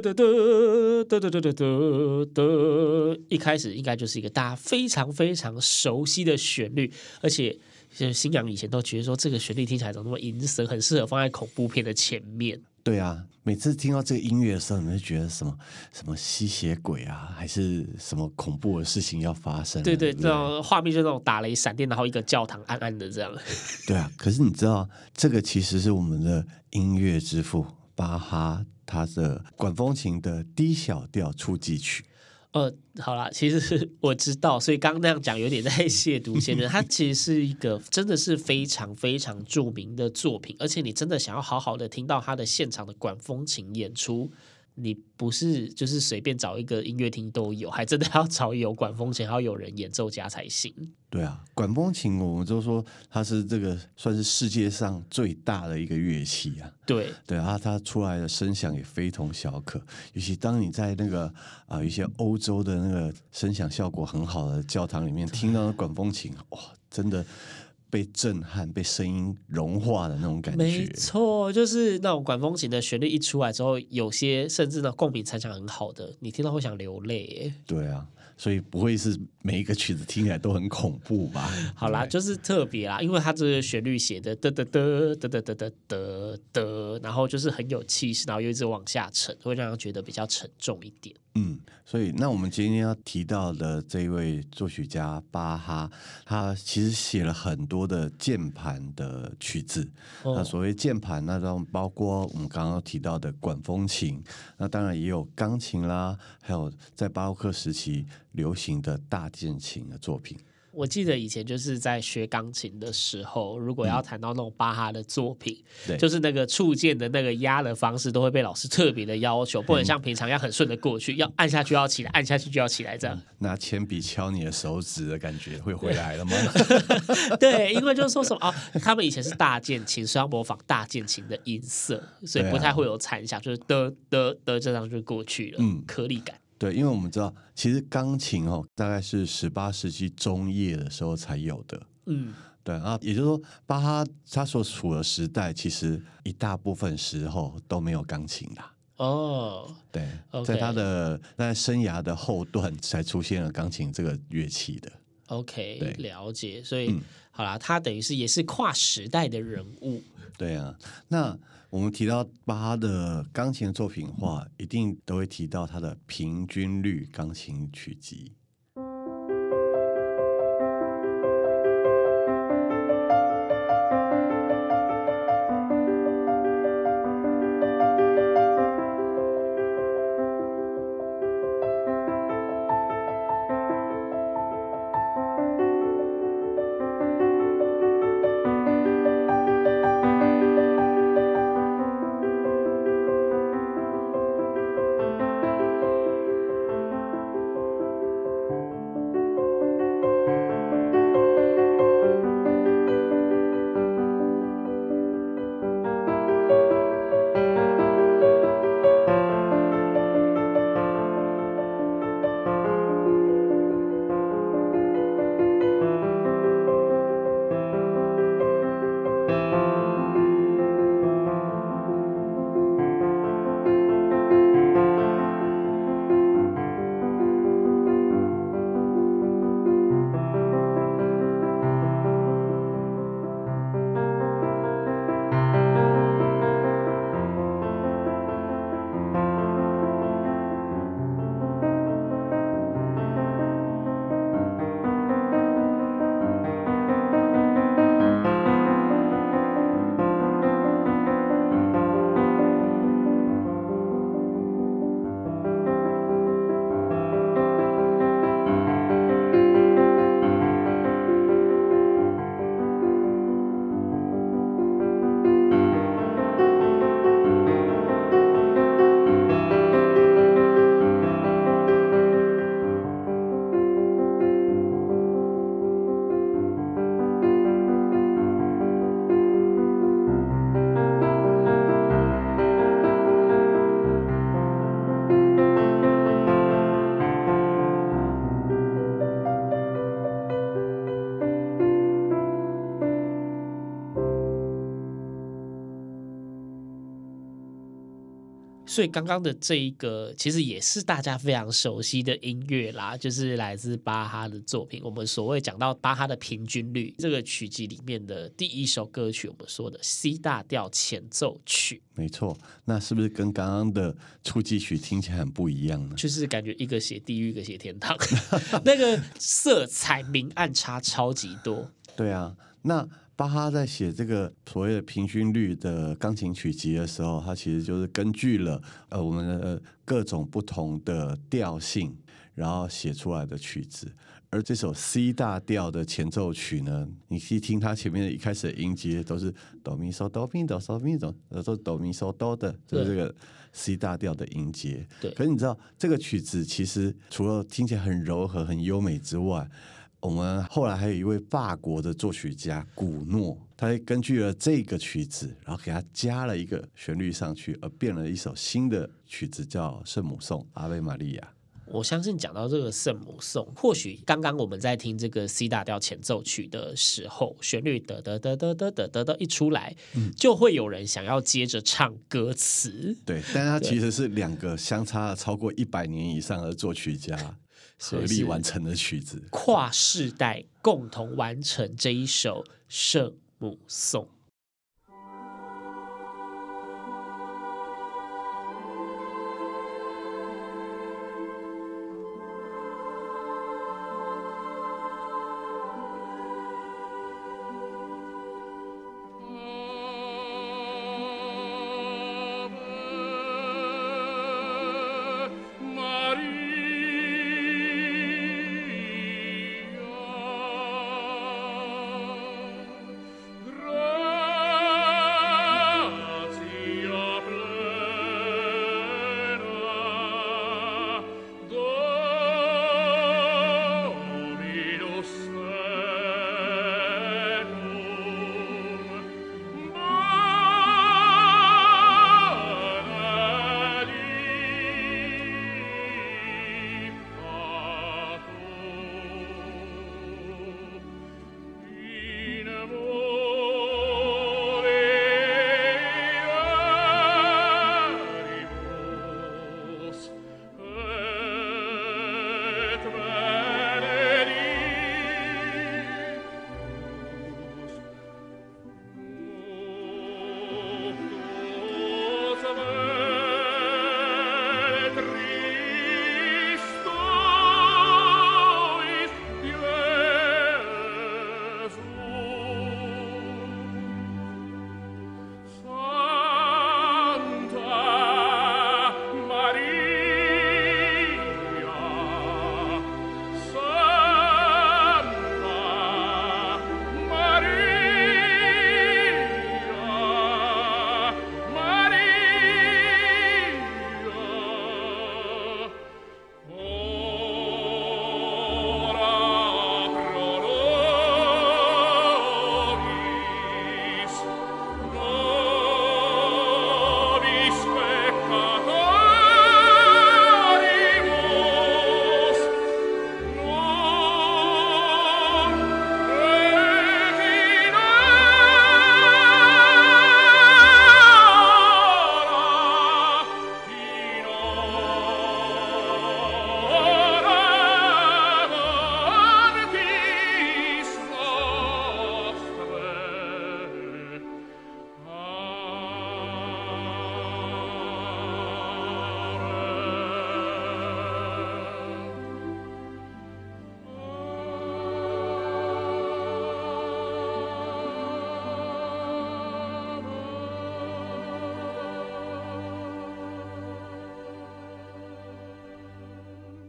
哒哒哒哒哒哒哒哒，一开始应该就是一个大家非常非常熟悉的旋律，而且就是新阳以前都觉得说这个旋律听起来怎么那么阴森，很适合放在恐怖片的前面。对啊，每次听到这个音乐的时候，你会觉得什么什么吸血鬼啊，还是什么恐怖的事情要发生？对对，这种画面就那种打雷闪电，然后一个教堂暗暗的这样。对啊，可是你知道这个其实是我们的音乐之父巴哈。他的管风琴的低小调初级曲，呃，好啦，其实我知道，所以刚刚那样讲有点在亵渎先生。他其实是一个真的是非常非常著名的作品，而且你真的想要好好的听到他的现场的管风琴演出。你不是就是随便找一个音乐厅都有，还真的要 找有管风琴，还要有人演奏家才行。对啊，管风琴我们就说它是这个算是世界上最大的一个乐器啊。对 对啊，它出来的声响也非同小可，尤其当你在那个啊、呃、一些欧洲的那个声响效果很好的教堂里面听到管风琴，哇，真的。被震撼、被声音融化的那种感觉，没错，就是那种管风琴的旋律一出来之后，有些甚至呢共鸣才响很好的，你听到会想流泪。对啊。所以不会是每一个曲子听起来都很恐怖吧？好啦，就是特别啦，因为它这个旋律写的得得得得得得得得得，然后就是很有气势，然后又一直往下沉，会让人觉得比较沉重一点。嗯，所以那我们今天要提到的这一位作曲家巴哈，他其实写了很多的键盘的曲子。哦、那所谓键盘，那当包括我们刚刚提到的管风琴，那当然也有钢琴啦，还有在巴洛克时期。流行的大键琴的作品，我记得以前就是在学钢琴的时候，如果要弹到那种巴哈的作品，嗯、就是那个触键的那个压的方式，都会被老师特别的要求，不能像平常要很顺的过去，要按下去要起来，按下去就要起来这样。拿铅笔敲你的手指的感觉会回来了吗？对，因为就是说什么哦，他们以前是大键琴，是要模仿大键琴的音色，所以不太会有残响，就是的的的这样就过去了，嗯，颗粒感。对，因为我们知道，其实钢琴哦，大概是十八世纪中叶的时候才有的。嗯，对啊，也就是说，巴哈他所处的时代，其实一大部分时候都没有钢琴的。哦，对，okay. 在他的在生涯的后段才出现了钢琴这个乐器的。OK，对，了解。所以，嗯，好啦，他等于是也是跨时代的人物。对啊，那。我们提到巴哈的钢琴作品的话，一定都会提到它的平均律钢琴曲集。所以刚刚的这一个其实也是大家非常熟悉的音乐啦，就是来自巴哈的作品。我们所谓讲到巴哈的平均律，这个曲集里面的第一首歌曲，我们说的 C 大调前奏曲。没错，那是不是跟刚刚的初级曲听起来很不一样呢？就是感觉一个写地狱，一个写天堂，那个色彩明暗差超级多。对啊，那。巴哈在写这个所谓的平均律的钢琴曲集的时候，他其实就是根据了呃我们的各种不同的调性，然后写出来的曲子。而这首 C 大调的前奏曲呢，你去听它前面的一开始的音阶都是哆咪嗦哆咪哆嗦咪哆，都是哆咪嗦哆的，就是这个 C 大调的音阶。对。可是你知道这个曲子其实除了听起来很柔和、很优美之外，我们后来还有一位法国的作曲家古诺，他根据了这个曲子，然后给他加了一个旋律上去，而变了一首新的曲子，叫《圣母颂》阿维玛利亚。我相信讲到这个圣母颂，或许刚刚我们在听这个 C 大调前奏曲的时候，旋律得得得得得得得得一出来，嗯，就会有人想要接着唱歌词。对，但它其实是两个相差了超过一百年以上的作曲家。合力完成的曲子，跨世代共同完成这一首圣母颂。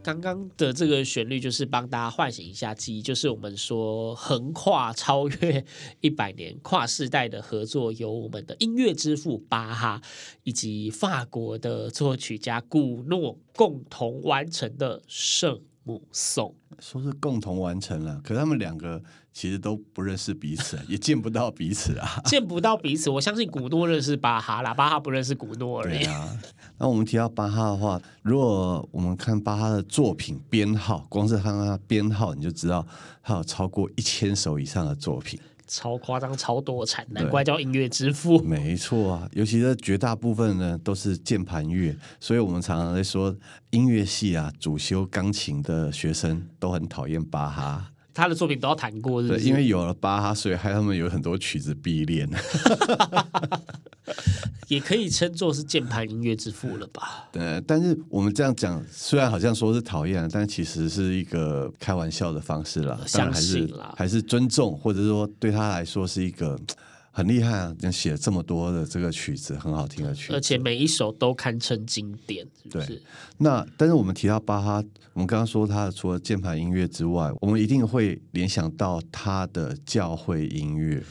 刚刚的这个旋律就是帮大家唤醒一下记忆，就是我们说横跨超越一百年、跨世代的合作，由我们的音乐之父巴哈以及法国的作曲家古诺共同完成的圣母颂。说是共同完成了，可是他们两个其实都不认识彼此，也见不到彼此啊，见不到彼此。我相信古诺认识巴哈啦，巴哈不认识古诺而已。对啊。那我们提到巴哈的话，如果我们看巴哈的作品编号，光是看他编号，你就知道他有超过一千首以上的作品。超夸张、超多产，难怪叫音乐之父。没错啊，尤其是绝大部分呢都是键盘乐，所以我们常常在说音乐系啊，主修钢琴的学生都很讨厌巴哈。他的作品都要弹过是不是？对，因为有了巴哈，所以害他们有很多曲子必练。也可以称作是键盘音乐之父了吧？对，但是我们这样讲，虽然好像说是讨厌，但其实是一个开玩笑的方式啦。相信啦，还是尊重，或者说对他来说是一个。很厉害啊！写了这么多的这个曲子，很好听的曲子，而且每一首都堪称经典，是不是？对。那但是我们提到巴哈，我们刚刚说他除了键盘音乐之外，我们一定会联想到他的教会音乐。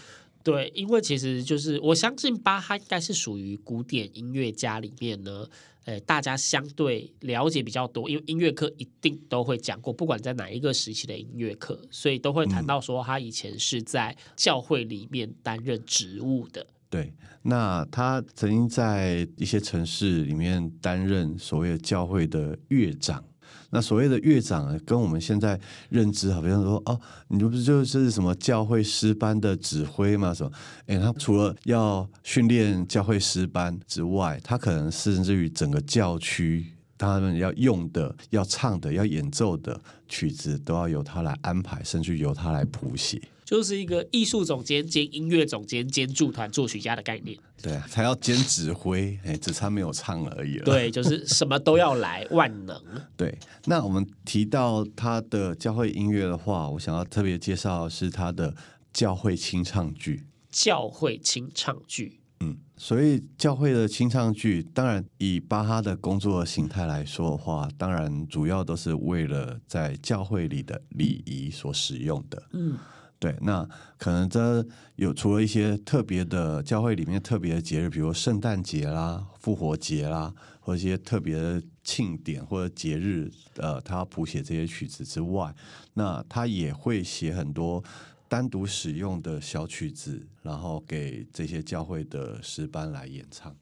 对，因为其实就是我相信巴哈应该是属于古典音乐家里面呢。诶，大家相对了解比较多，因为音乐课一定都会讲过，不管在哪一个时期的音乐课，所以都会谈到说他以前是在教会里面担任职务的。对，那他曾经在一些城市里面担任所谓的教会的乐长。那所谓的乐长，跟我们现在认知，好像说哦，你不是就是什么教会师班的指挥吗？什么？哎，他除了要训练教会师班之外，他可能甚至于整个教区，他们要用的、要唱的、要演奏的曲子，都要由他来安排，甚至由他来谱写。就是一个艺术总监兼音乐总监兼驻团作曲家的概念。对，还要兼指挥，哎，只差没有唱而已了。对，就是什么都要来，万能。对，那我们提到他的教会音乐的话，我想要特别介绍的是他的教会清唱剧。教会清唱剧，嗯，所以教会的清唱剧，当然以巴哈的工作形态来说的话，当然主要都是为了在教会里的礼仪所使用的。嗯。对，那可能这有除了一些特别的教会里面特别的节日，比如圣诞节啦、复活节啦，或一些特别的庆典或者节日，呃，他要谱写这些曲子之外，那他也会写很多单独使用的小曲子，然后给这些教会的诗班来演唱。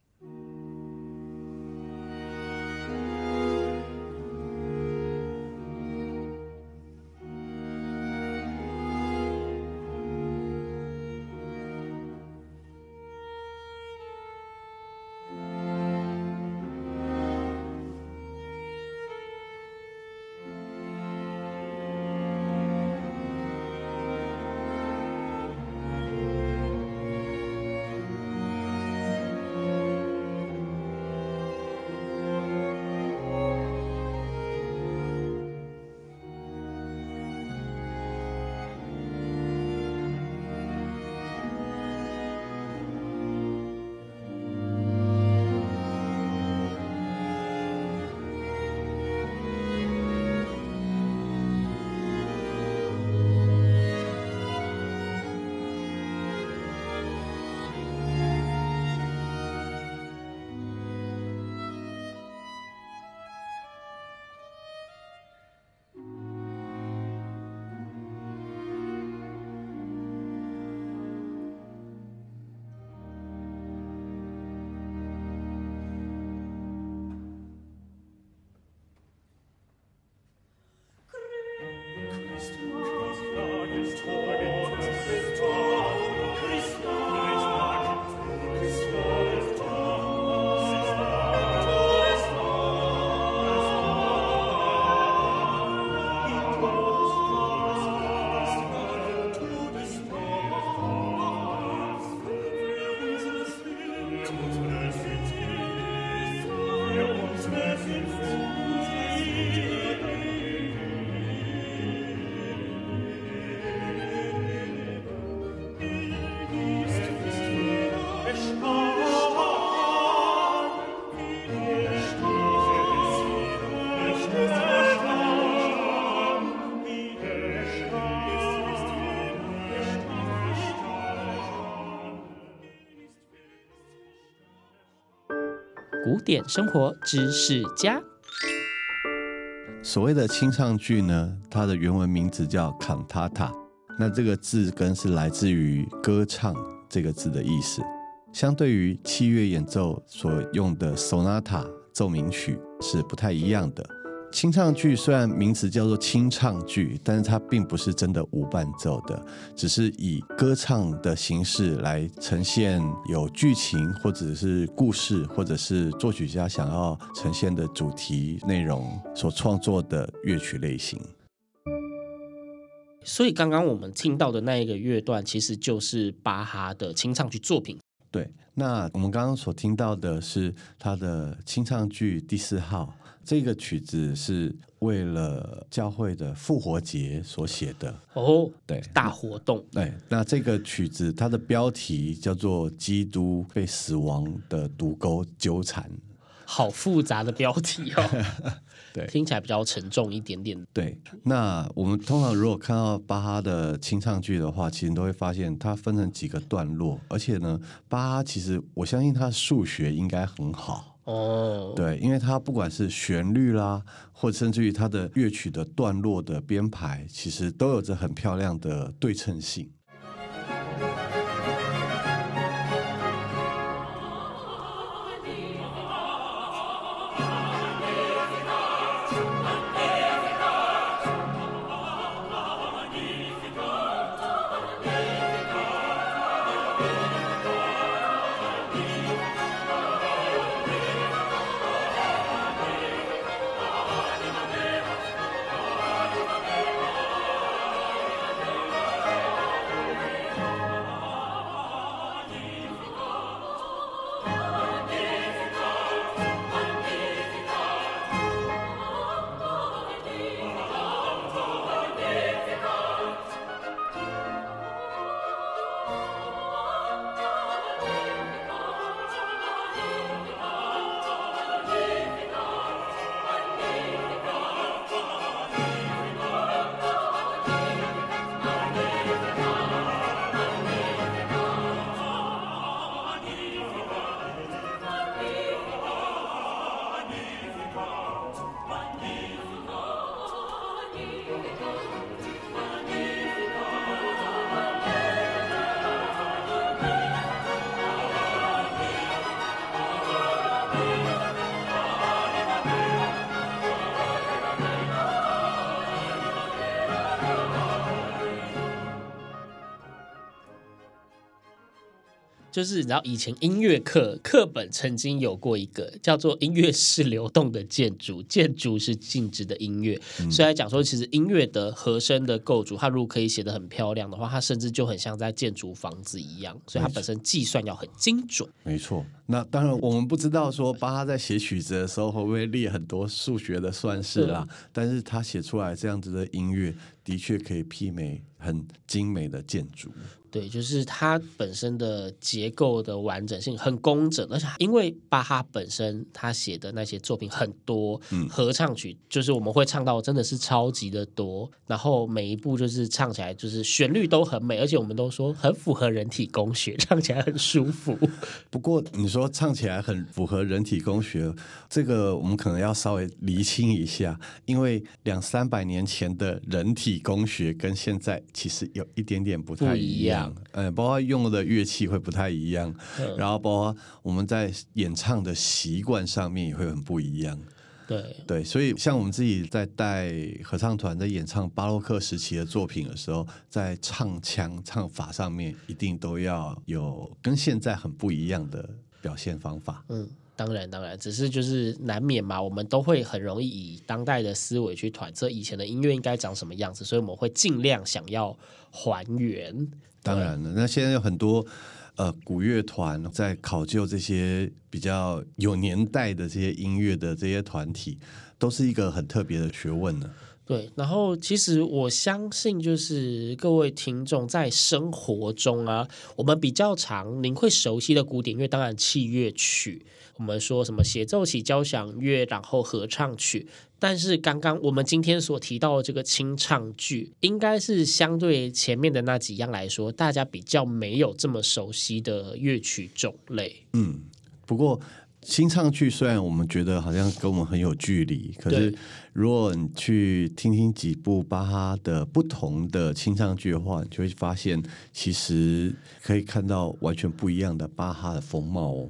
古典生活知识家，所谓的清唱剧呢，它的原文名字叫 cantata，那这个字根是来自于歌唱这个字的意思。相对于器乐演奏所用的 sonata 奏鸣曲是不太一样的。清唱剧虽然名词叫做清唱剧，但是它并不是真的无伴奏的，只是以歌唱的形式来呈现有剧情或者是故事，或者是作曲家想要呈现的主题内容所创作的乐曲类型。所以刚刚我们听到的那一个乐段，其实就是巴哈的清唱剧作品。对，那我们刚刚所听到的是他的清唱剧第四号，这个曲子是为了教会的复活节所写的。哦，对，大活动。对，那这个曲子它的标题叫做《基督被死亡的毒钩纠缠》。好复杂的标题哦，对，听起来比较沉重一点点。对，那我们通常如果看到巴哈的清唱剧的话，其实都会发现它分成几个段落，而且呢，巴哈其实我相信他的数学应该很好哦。对，因为它不管是旋律啦，或甚至于它的乐曲的段落的编排，其实都有着很漂亮的对称性。就是你知道，以前音乐课课本曾经有过一个叫做“音乐是流动的建筑，建筑是静止的音乐”，嗯。所以来讲说，其实音乐的和声的构筑，它如果可以写得很漂亮的话，它甚至就很像在建筑房子一样。所以它本身计算要很精准。没错。那当然，我们不知道说巴哈在写曲子的时候会不会列很多数学的算式啦，但是他写出来这样子的音乐，的确可以媲美很精美的建筑。对，就是它本身的结构的完整性很工整，而且因为巴哈本身他写的那些作品很多，嗯，合唱曲就是我们会唱到真的是超级的多，然后每一部就是唱起来就是旋律都很美，而且我们都说很符合人体工学，唱起来很舒服。不过你说唱起来很符合人体工学，这个我们可能要稍微厘清一下，因为两三百年前的人体工学跟现在其实有一点点不太一样。呃，包括用的乐器会不太一样，然后包括我们在演唱的习惯上面也会很不一样。对对，所以像我们自己在带合唱团在演唱巴洛克时期的作品的时候，在唱腔唱法上面一定都要有跟现在很不一样的表现方法。嗯。当然，当然，只是就是难免嘛，我们都会很容易以当代的思维去揣测以前的音乐应该长什么样子，所以我们会尽量想要还原。当然了，那现在有很多呃古乐团在考究这些比较有年代的这些音乐的这些团体，都是一个很特别的学问呢。对，然后其实我相信，就是各位听众在生活中啊，我们比较常您会熟悉的古典乐，当然器乐曲。我们说什么协奏曲、交响乐，然后合唱曲。但是刚刚我们今天所提到的这个清唱剧，应该是相对前面的那几样来说，大家比较没有这么熟悉的乐曲种类。嗯，不过清唱剧虽然我们觉得好像跟我们很有距离，可是如果你去听听几部巴哈的不同的清唱剧的话，你就会发现其实可以看到完全不一样的巴哈的风貌哦。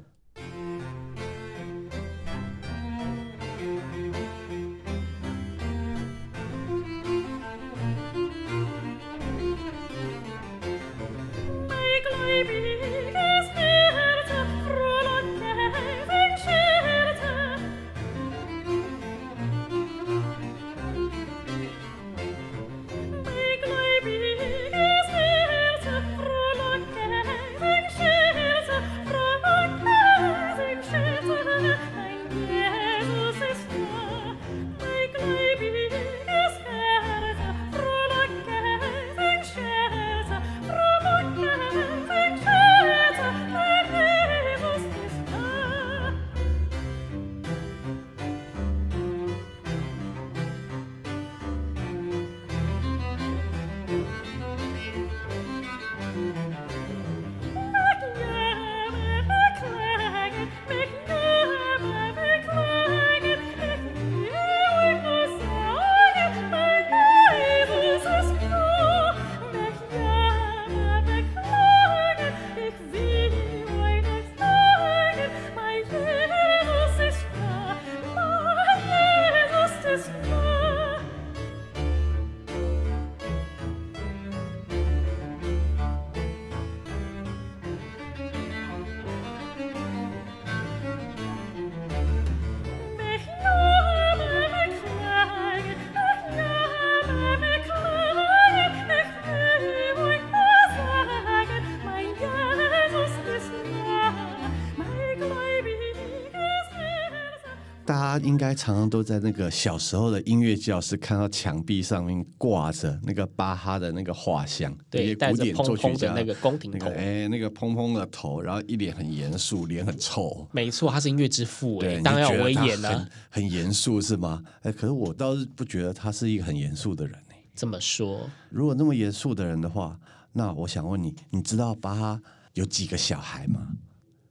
该常常都在那个小时候的音乐教室看到墙壁上面挂着那个巴哈的那个画像，对，古典作曲家那个宫廷头，哎，那个蓬蓬的头，然后一脸很严肃，脸很臭。没错，他是音乐之父，对，当然要威严了，很严肃是吗？哎，可是我倒是不觉得他是一个很严肃的人。这么说，如果那么严肃的人的话，那我想问你，你知道巴哈有几个小孩吗？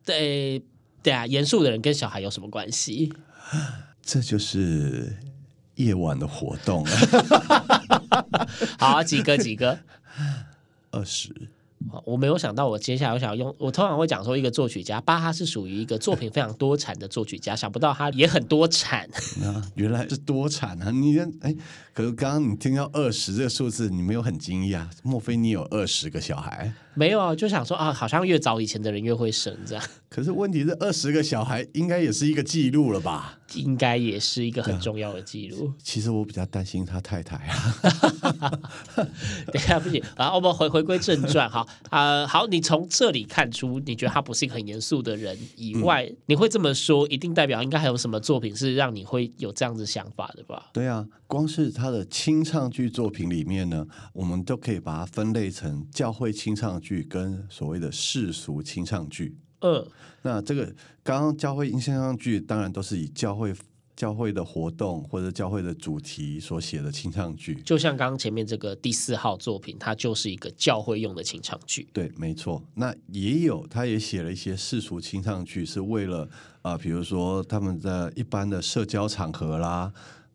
对。对啊，严肃的人跟小孩有什么关系？这就是夜晚的活动。好啊，几个几个？二十。我没有想到，我接下来我想用，我通常会讲说，一个作曲家巴哈是属于一个作品非常多产的作曲家，想不到他也很多产。啊，原来是多产啊！你哎，可是刚刚你听到二十这个数字，你没有很惊讶？莫非你有二十个小孩？没有啊，就想说啊，好像越早以前的人越会生这样。可是问题是，二十个小孩应该也是一个记录了吧？应该也是一个很重要的记录。其实我比较担心他太太啊。等一下不行，然后我们回回归正传哈啊、呃，好，你从这里看出你觉得他不是一个很严肃的人以外，嗯、你会这么说，一定代表应该还有什么作品是让你会有这样子想法的吧？对啊，光是他的清唱剧作品里面呢，我们都可以把它分类成教会清唱剧跟所谓的世俗清唱剧。嗯，那这个刚刚教会清唱剧当然都是以教会教会的活动或者教会的主题所写的清唱剧，就像刚刚前面这个第四号作品，它就是一个教会用的清唱剧。对，没错。那也有，他也写了一些世俗清唱剧，是为了啊、呃，比如说他们的一般的社交场合啦。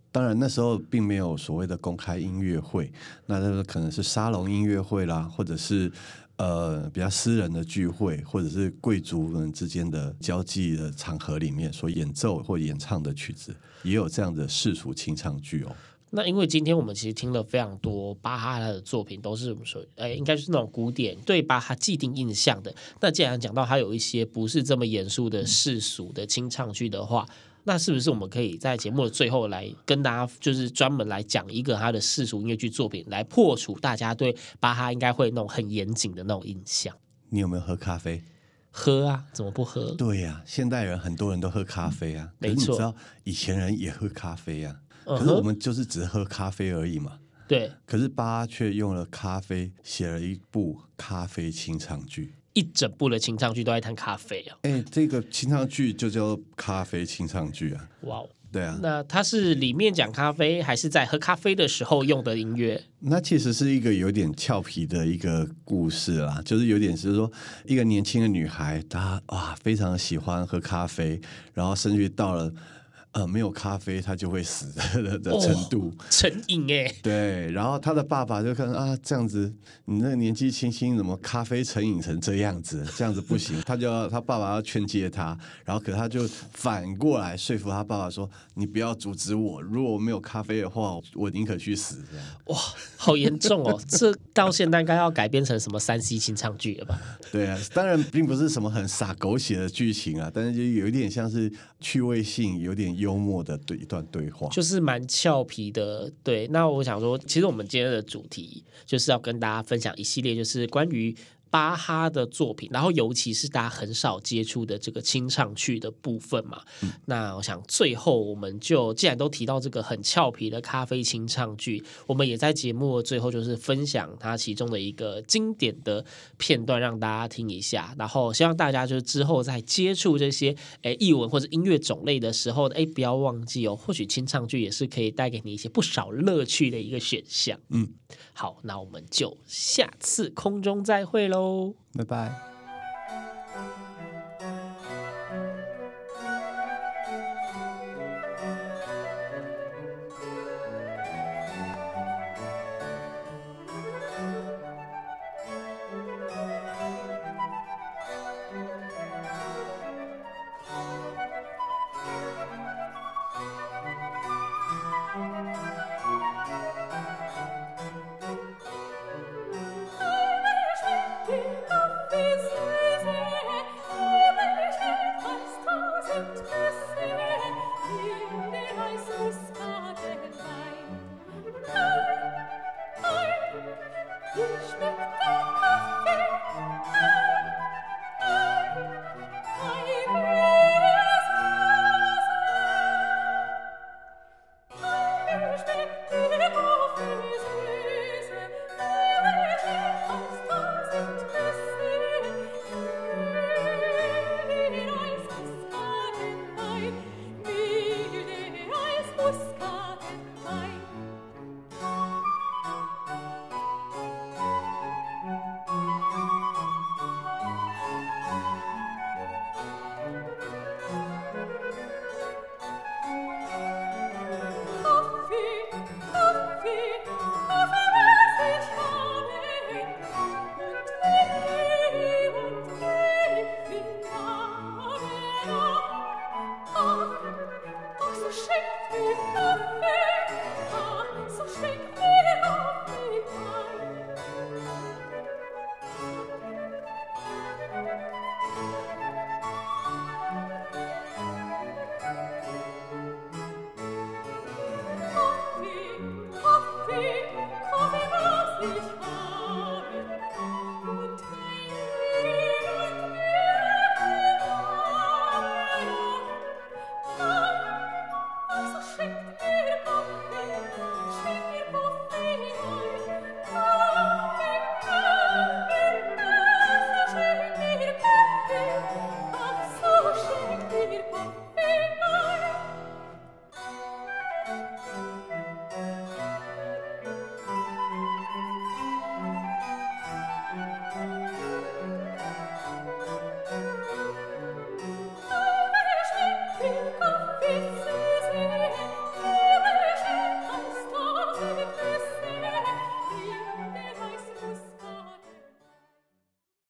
当然那时候并没有所谓的公开音乐会，那那个可能是沙龙音乐会啦，或者是呃比较私人的聚会，或者是贵族们之间的交际的场合里面所演奏或演唱的曲子，也有这样的世俗清唱剧哦。那因为今天我们其实听了非常多巴哈的作品，都是我们说，哎，应该是那种古典对巴哈既定印象的。那既然讲到他有一些不是这么严肃的世俗的清唱剧的话，那是不是我们可以在节目的最后来跟大家，就是专门来讲一个他的世俗音乐剧作品，来破除大家对巴哈应该会那种很严谨的那种印象？你有没有喝咖啡？喝啊，怎么不喝？对呀、啊，现代人很多人都喝咖啡啊。没错，你知道以前人也喝咖啡啊，可是我们就是只喝咖啡而已嘛。对。可是巴哈却用了咖啡写了一部咖啡清唱剧。一整部的清唱剧都在谈咖啡啊！哎，这个清唱剧就叫咖啡清唱剧啊！哇哦，对啊，那它是里面讲咖啡，还是在喝咖啡的时候用的音乐？那其实是一个有点俏皮的一个故事啦，就是有点是说一个年轻的女孩，她哇非常喜欢喝咖啡，然后甚至到了。呃，没有咖啡他就会死的的程度，哦、成瘾哎。对，然后他的爸爸就看啊，这样子你那个年纪轻轻，怎么咖啡成瘾成这样子？这样子不行，他就要他爸爸要劝诫他，然后可他就反过来说服他爸爸说：“你不要阻止我，如果我没有咖啡的话，我宁可去死。”这样哇，好严重哦！这到现在应该要改编成什么三 C 清唱剧了吧？对啊，当然并不是什么很傻狗血的剧情啊，但是就有一点像是趣味性，有点幽默的对一段对话，就是蛮俏皮的。对，那我想说，其实我们今天的主题就是要跟大家分享一系列，就是关于。巴哈的作品，然后尤其是大家很少接触的这个清唱剧的部分嘛。嗯、那我想最后我们就既然都提到这个很俏皮的咖啡清唱剧，我们也在节目的最后就是分享它其中的一个经典的片段，让大家听一下。然后希望大家就是之后在接触这些诶译文或者音乐种类的时候，诶不要忘记哦，或许清唱剧也是可以带给你一些不少乐趣的一个选项。嗯，好，那我们就下次空中再会喽。拜拜。して